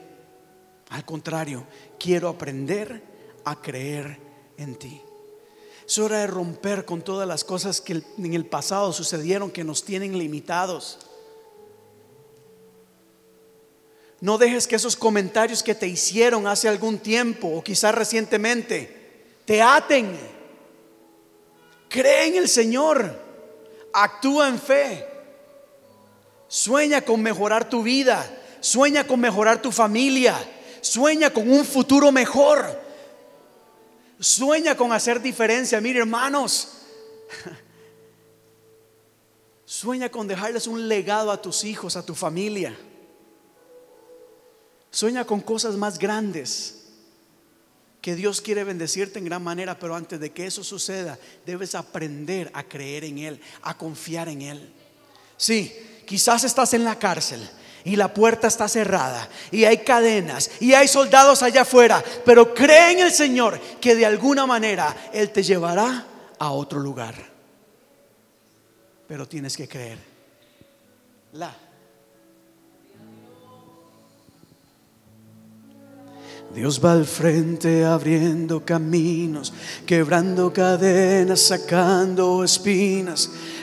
Al contrario, quiero aprender a creer en ti. Es hora de romper con todas las cosas que en el pasado sucedieron que nos tienen limitados. No dejes que esos comentarios que te hicieron hace algún tiempo o quizás recientemente te aten. Cree en el Señor. Actúa en fe. Sueña con mejorar tu vida. Sueña con mejorar tu familia. Sueña con un futuro mejor. Sueña con hacer diferencia. Mire, hermanos. Sueña con dejarles un legado a tus hijos, a tu familia. Sueña con cosas más grandes. Que Dios quiere bendecirte en gran manera, pero antes de que eso suceda, debes aprender a creer en Él, a confiar en Él. Sí, quizás estás en la cárcel y la puerta está cerrada y hay cadenas y hay soldados allá afuera, pero cree en el Señor que de alguna manera Él te llevará a otro lugar. Pero tienes que creer. La. Dios va al frente abriendo caminos, quebrando cadenas, sacando espinas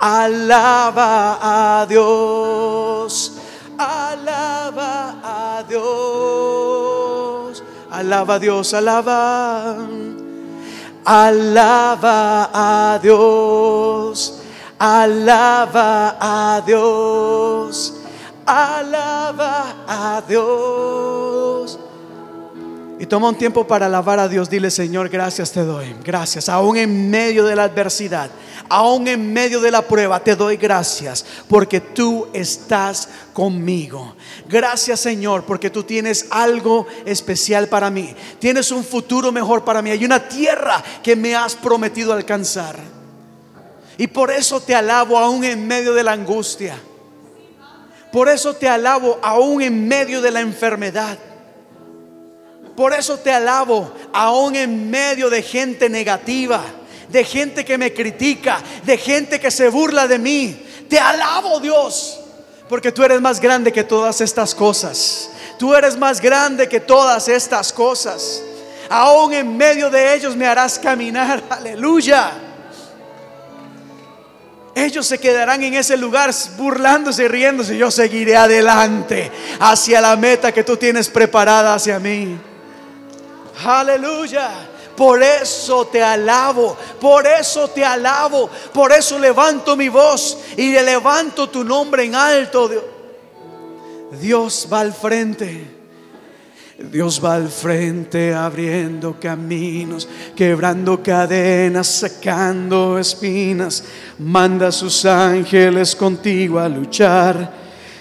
Alaba a Dios, alaba a Dios, alaba a Dios, alaba, alaba a Dios, alaba a Dios, alaba a Dios. Y toma un tiempo para alabar a Dios. Dile, Señor, gracias te doy. Gracias. Aún en medio de la adversidad, aún en medio de la prueba, te doy gracias porque tú estás conmigo. Gracias, Señor, porque tú tienes algo especial para mí. Tienes un futuro mejor para mí. Hay una tierra que me has prometido alcanzar. Y por eso te alabo aún en medio de la angustia. Por eso te alabo aún en medio de la enfermedad. Por eso te alabo, aún en medio de gente negativa, de gente que me critica, de gente que se burla de mí. Te alabo Dios, porque tú eres más grande que todas estas cosas. Tú eres más grande que todas estas cosas. Aún en medio de ellos me harás caminar. Aleluya. Ellos se quedarán en ese lugar burlándose y riéndose. Yo seguiré adelante hacia la meta que tú tienes preparada hacia mí. Aleluya. Por eso te alabo, por eso te alabo, por eso levanto mi voz y le levanto tu nombre en alto. Dios va al frente. Dios va al frente abriendo caminos, quebrando cadenas, sacando espinas. Manda a sus ángeles contigo a luchar.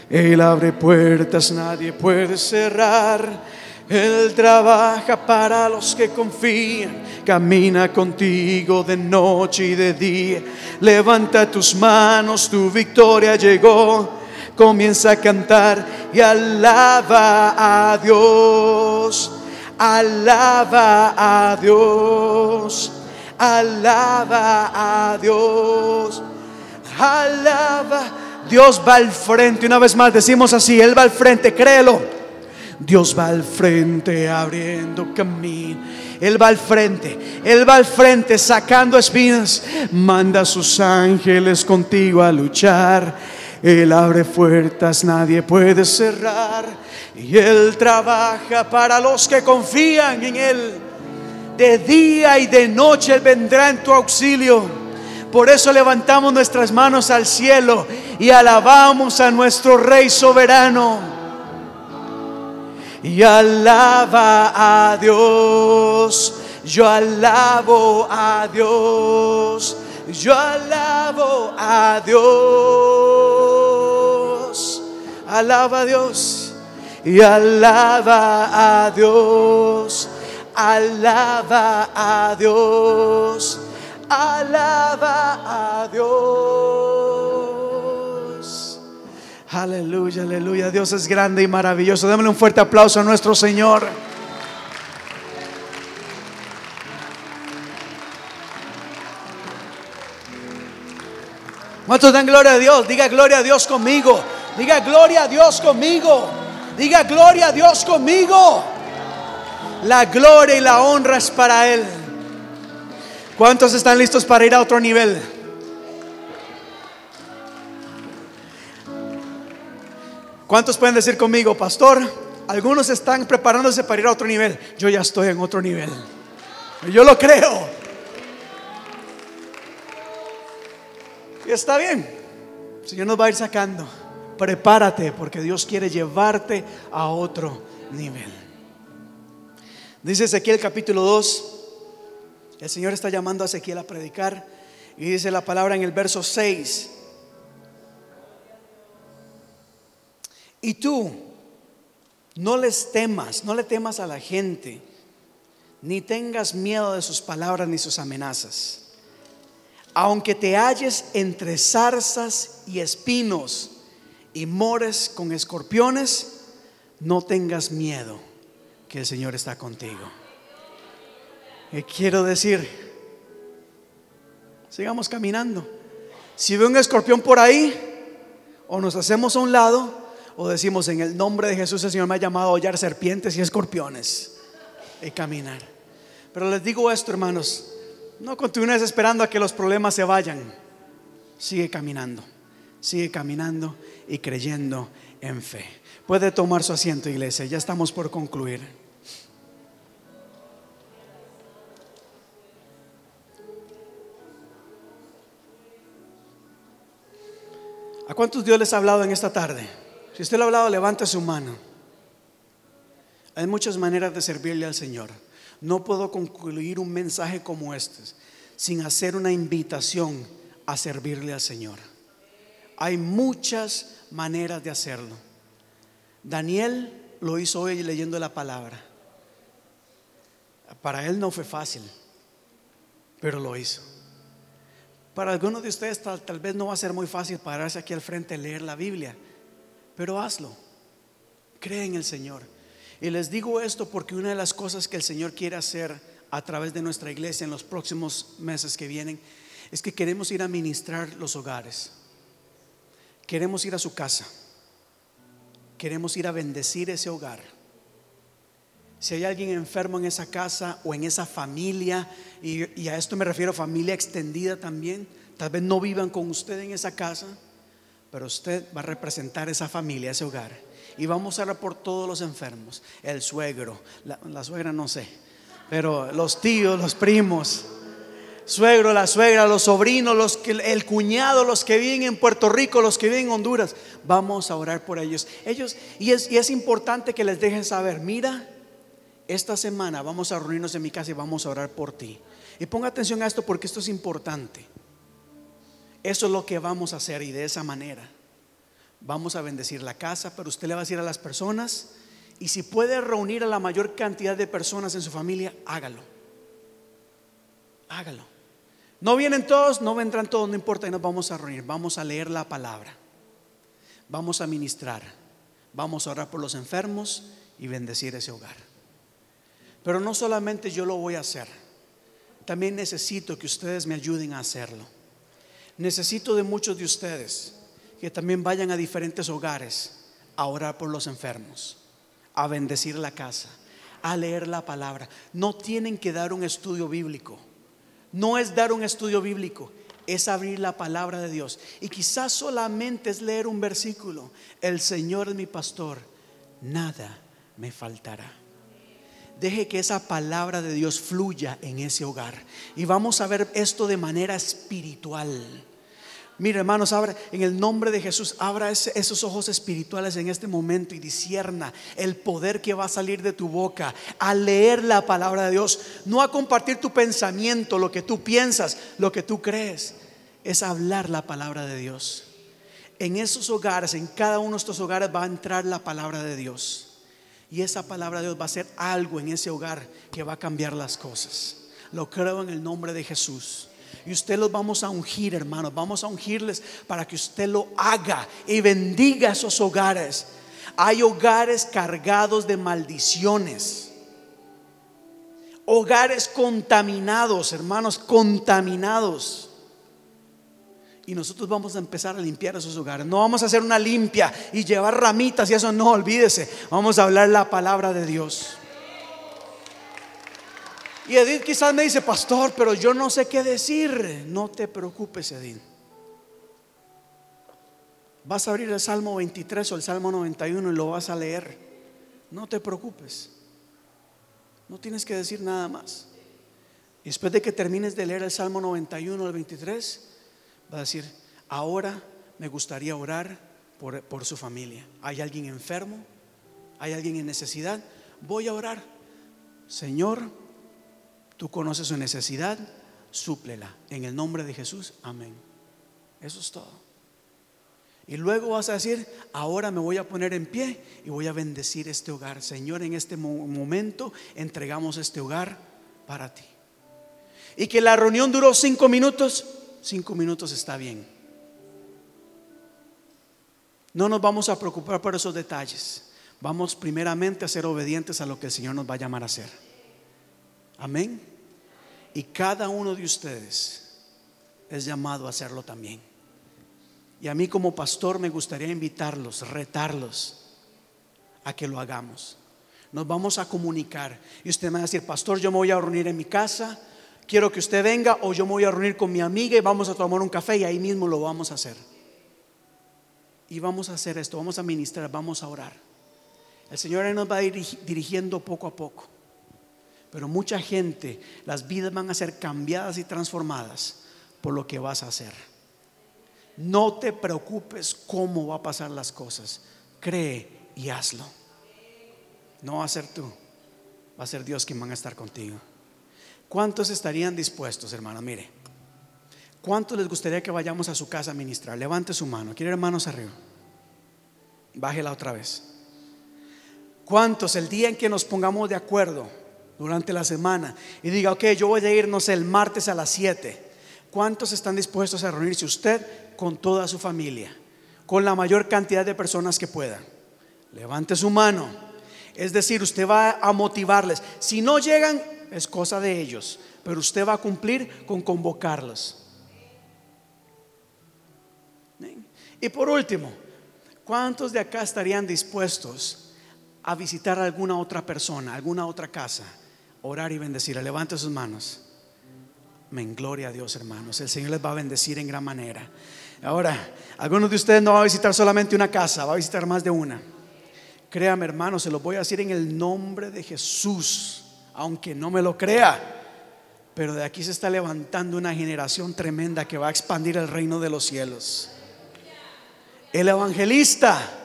Él abre puertas, nadie puede cerrar. Él trabaja para los que confían, camina contigo de noche y de día. Levanta tus manos, tu victoria llegó. Comienza a cantar y alaba a Dios. Alaba a Dios. Alaba a Dios. Alaba. Dios va al frente. Una vez más decimos así, Él va al frente, créelo. Dios va al frente abriendo camino. Él va al frente, Él va al frente sacando espinas. Manda a sus ángeles contigo a luchar. Él abre puertas, nadie puede cerrar. Y Él trabaja para los que confían en Él. De día y de noche Él vendrá en tu auxilio. Por eso levantamos nuestras manos al cielo y alabamos a nuestro Rey soberano y alaba a Dios. Yo alabo a Dios. Yo alabo a Dios. Alaba a Dios. Y alaba a Dios. Alaba a Dios. Alaba a Dios. Aleluya, aleluya. Dios es grande y maravilloso. Démosle un fuerte aplauso a nuestro Señor. ¿Cuántos dan gloria a Dios? Diga gloria a Dios conmigo. Diga gloria a Dios conmigo. Diga gloria a Dios conmigo. La gloria y la honra es para Él. ¿Cuántos están listos para ir a otro nivel? ¿Cuántos pueden decir conmigo, pastor? Algunos están preparándose para ir a otro nivel. Yo ya estoy en otro nivel. Yo lo creo. Y está bien. El Señor nos va a ir sacando. Prepárate porque Dios quiere llevarte a otro nivel. Dice Ezequiel capítulo 2. El Señor está llamando a Ezequiel a predicar. Y dice la palabra en el verso 6. Y tú no les temas, no le temas a la gente, ni tengas miedo de sus palabras ni sus amenazas. Aunque te halles entre zarzas y espinos y mores con escorpiones, no tengas miedo, que el Señor está contigo. ¿Qué quiero decir? Sigamos caminando. Si ve un escorpión por ahí, o nos hacemos a un lado, o decimos en el nombre de Jesús el Señor me ha llamado a hollar serpientes y escorpiones y caminar. Pero les digo esto, hermanos, no continúes esperando a que los problemas se vayan. Sigue caminando, sigue caminando y creyendo en fe. Puede tomar su asiento, iglesia, ya estamos por concluir. ¿A cuántos Dios les ha hablado en esta tarde? Si usted lo ha hablado, levante su mano. Hay muchas maneras de servirle al Señor. No puedo concluir un mensaje como este sin hacer una invitación a servirle al Señor. Hay muchas maneras de hacerlo. Daniel lo hizo hoy leyendo la palabra. Para él no fue fácil, pero lo hizo. Para algunos de ustedes tal, tal, vez no va a ser muy fácil pararse aquí al frente y leer la Biblia pero hazlo. Cree en el Señor. Y les digo esto porque una de las cosas que el Señor quiere hacer a través de nuestra iglesia en los próximos meses que vienen es que queremos ir a ministrar los hogares. Queremos ir a su casa. Queremos ir a bendecir ese hogar. Si hay alguien enfermo en esa casa o en esa familia, y, a esto me refiero familia extendida también, tal vez no vivan con usted en esa casa, pero usted va a representar esa familia, ese hogar. Y vamos a orar por todos los enfermos, el suegro, la suegra no sé, pero los tíos, los primos, suegro, la suegra, los sobrinos, los el cuñado, los que viven en Puerto Rico, los que viven en Honduras. Vamos a orar por ellos. Ellos y es, y es importante que les dejen saber, mira, esta semana vamos a reunirnos en mi casa y vamos a orar por ti. Y ponga atención a esto porque esto es importante. Eso es lo que vamos a hacer y de esa manera vamos a bendecir la casa, pero usted le va a decir a las personas y si puede reunir a la mayor cantidad de personas en su familia, hágalo. Hágalo. No vienen todos, no vendrán todos, no importa, y nos vamos a reunir. Vamos a leer la palabra. Vamos a ministrar. Vamos a orar por los enfermos y bendecir ese hogar. Pero no solamente yo lo voy a hacer. También necesito que ustedes me ayuden a hacerlo. Necesito de muchos de ustedes que también vayan a diferentes hogares a orar por los enfermos, a bendecir la casa, a leer la palabra. No tienen que dar un estudio bíblico no es dar un estudio bíblico, es abrir la palabra de Dios. Y quizás solamente es leer un versículo. El Señor es mi pastor, nada me faltará. Deje que esa palabra de Dios fluya en ese hogar. Y vamos a ver esto de manera espiritual. Mira, hermanos, abra en el nombre de Jesús, abra esos ojos espirituales en este momento y disierna el poder que va a salir de tu boca a leer la palabra de Dios, no a compartir tu pensamiento, lo que tú piensas, lo que tú crees, es hablar la palabra de Dios. En esos hogares, en cada uno de estos hogares va a entrar la palabra de Dios. Y esa palabra de Dios va a ser algo en ese hogar que va a cambiar las cosas. Lo creo en el nombre de Jesús. Y usted los vamos a ungir, hermanos. Vamos a ungirles para que usted lo haga y bendiga esos hogares. Hay hogares cargados de maldiciones. Hogares contaminados, hermanos, contaminados. Y nosotros vamos a empezar a limpiar esos hogares. No vamos a hacer una limpia y llevar ramitas y eso no, olvídese. Vamos a hablar la palabra de Dios. Y Edith quizás me dice, pastor, pero yo no sé qué decir. No te preocupes, Edith. Vas a abrir el Salmo 23 o el Salmo 91 y lo vas a leer. No te preocupes. No tienes que decir nada más. Y después de que termines de leer el Salmo 91 o el 23, va a decir, ahora me gustaría orar por, por su familia. ¿Hay alguien enfermo? ¿Hay alguien en necesidad? Voy a orar. Señor, Tú conoces su necesidad, súplela. En el nombre de Jesús, amén. Eso es todo. Y luego vas a decir, ahora me voy a poner en pie y voy a bendecir este hogar. Señor, en este momento entregamos este hogar para ti. Y que la reunión duró cinco minutos, cinco minutos está bien. No nos vamos a preocupar por esos detalles. Vamos primeramente a ser obedientes a lo que el Señor nos va a llamar a hacer. Amén. Y cada uno de ustedes es llamado a hacerlo también. Y a mí como pastor me gustaría invitarlos, retarlos a que lo hagamos. Nos vamos a comunicar. Y usted me va a decir, pastor, yo me voy a reunir en mi casa, quiero que usted venga o yo me voy a reunir con mi amiga y vamos a tomar un café y ahí mismo lo vamos a hacer. Y vamos a hacer esto, vamos a ministrar, vamos a orar. El Señor nos va a ir dirigiendo poco a poco. Pero mucha gente, las vidas van a ser cambiadas y transformadas por lo que vas a hacer. No te preocupes cómo va a pasar las cosas. Cree y hazlo. No va a ser tú, va a ser Dios quien va a estar contigo. ¿Cuántos estarían dispuestos, hermano? Mire, ¿cuántos les gustaría que vayamos a su casa a ministrar? Levante su mano. ¿Quiere hermanos arriba? Bájela otra vez. ¿Cuántos el día en que nos pongamos de acuerdo durante la semana y diga, ok, yo voy a ir, el martes a las 7. ¿Cuántos están dispuestos a reunirse usted con toda su familia? Con la mayor cantidad de personas que pueda. Levante su mano. Es decir, usted va a motivarles. Si no llegan, es cosa de ellos, pero usted va a cumplir con convocarlos. Y por último, ¿cuántos de acá estarían dispuestos a visitar alguna otra persona, alguna otra casa, orar y bendecir? Levante sus manos. Men, gloria a Dios, hermanos. El Señor les va a bendecir en gran manera. Ahora, algunos de ustedes no van a visitar solamente una casa, va a visitar más de una. Créame, hermanos, se lo voy a decir en el nombre de Jesús, aunque no me lo crea. Pero de aquí se está levantando una generación tremenda que va a expandir el reino de los cielos. El evangelista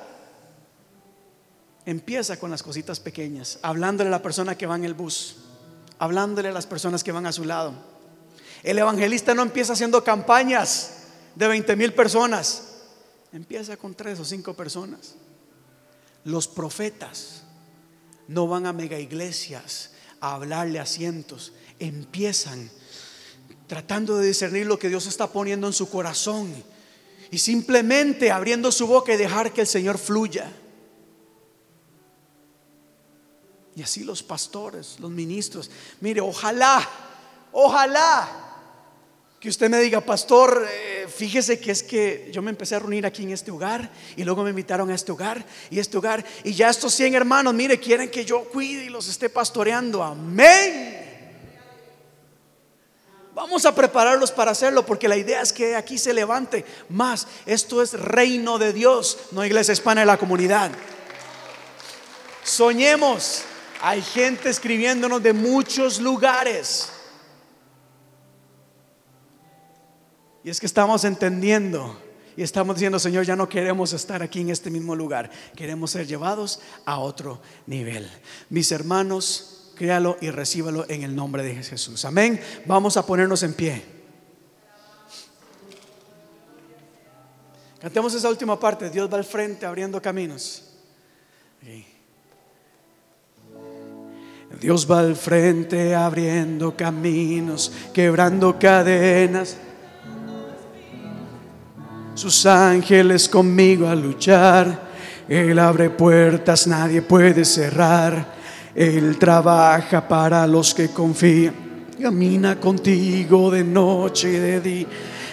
empieza con las cositas pequeñas, hablándole a la persona que va en el bus, hablándole a las personas que van a su lado. El evangelista no empieza haciendo campañas de 20 mil personas, empieza con tres o cinco personas. Los profetas no van a mega iglesias a hablarle a cientos, empiezan tratando de discernir lo que Dios está poniendo en su corazón y simplemente abriendo su boca y dejar que el Señor fluya. Y así los pastores, los ministros. Mire, ojalá, ojalá que usted me diga, pastor, eh, fíjese que es que yo me empecé a reunir aquí en este hogar y luego me invitaron a este hogar y este hogar y ya estos 100 hermanos, mire, quieren que yo cuide y los esté pastoreando. Amén. Vamos a prepararlos para hacerlo porque la idea es que aquí se levante más. Esto es reino de Dios, no iglesia hispana de la comunidad. Soñemos. Hay gente escribiéndonos de muchos lugares. Y es que estamos entendiendo y estamos diciendo, Señor, ya no queremos estar aquí en este mismo lugar. Queremos ser llevados a otro nivel. Mis hermanos, créalo y recíbalo en el nombre de Jesús. Amén. Vamos a ponernos en pie. Cantemos esa última parte. Dios va al frente abriendo caminos. Dios va al frente abriendo caminos, quebrando cadenas. Sus ángeles conmigo a luchar. Él abre puertas, nadie puede cerrar. Él trabaja para los que confían. Camina contigo de noche y de día.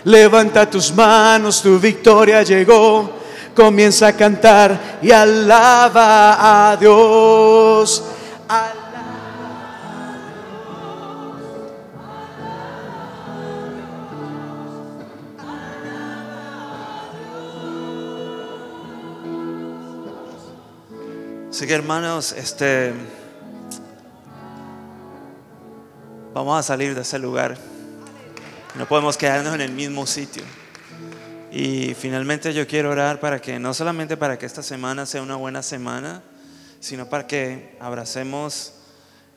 Levanta tus manos, tu victoria llegó. Comienza a cantar y alaba a Dios. Así que hermanos, este Vamos a salir de ese lugar. No podemos quedarnos en el mismo sitio. Y finalmente yo quiero orar para que, no solamente para que esta semana sea una buena semana, sino para que abracemos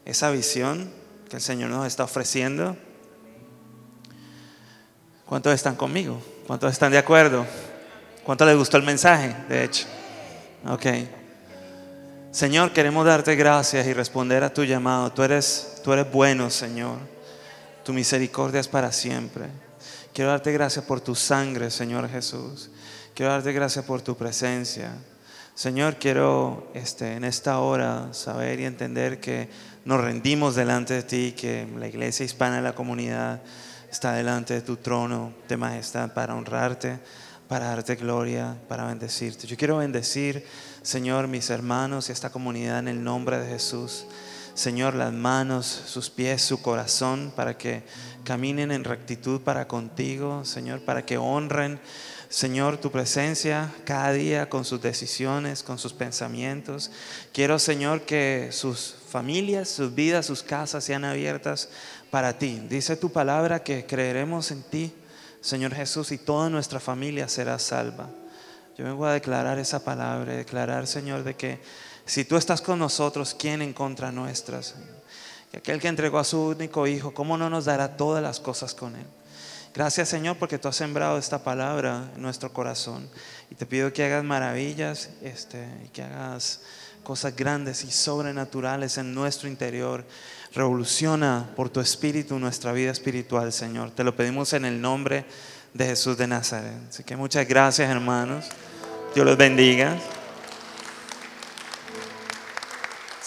esa visión que el Señor nos está ofreciendo. ¿Cuántos están conmigo? ¿Cuántos están de acuerdo? ¿Cuántos les gustó el mensaje? De hecho. Ok. Señor, queremos darte gracias y responder a tu llamado. Tú eres, tú eres bueno, Señor. Tu misericordia es para siempre. Quiero darte gracias por tu sangre, Señor Jesús. Quiero darte gracias por tu presencia. Señor, quiero este, en esta hora saber y entender que nos rendimos delante de ti, que la iglesia hispana de la comunidad está delante de tu trono de majestad para honrarte, para darte gloria, para bendecirte. Yo quiero bendecir Señor, mis hermanos y esta comunidad en el nombre de Jesús. Señor, las manos, sus pies, su corazón, para que caminen en rectitud para contigo, Señor, para que honren, Señor, tu presencia cada día con sus decisiones, con sus pensamientos. Quiero, Señor, que sus familias, sus vidas, sus casas sean abiertas para ti. Dice tu palabra que creeremos en ti, Señor Jesús, y toda nuestra familia será salva. Yo vengo a declarar esa palabra, declarar, Señor, de que si tú estás con nosotros, ¿quién en contra nuestra, Que aquel que entregó a su único Hijo, ¿cómo no nos dará todas las cosas con Él? Gracias, Señor, porque tú has sembrado esta palabra en nuestro corazón. Y te pido que hagas maravillas este, y que hagas cosas grandes y sobrenaturales en nuestro interior. Revoluciona por tu espíritu nuestra vida espiritual, Señor. Te lo pedimos en el nombre de Jesús de Nazaret. Así que muchas gracias, hermanos. Dios los bendiga.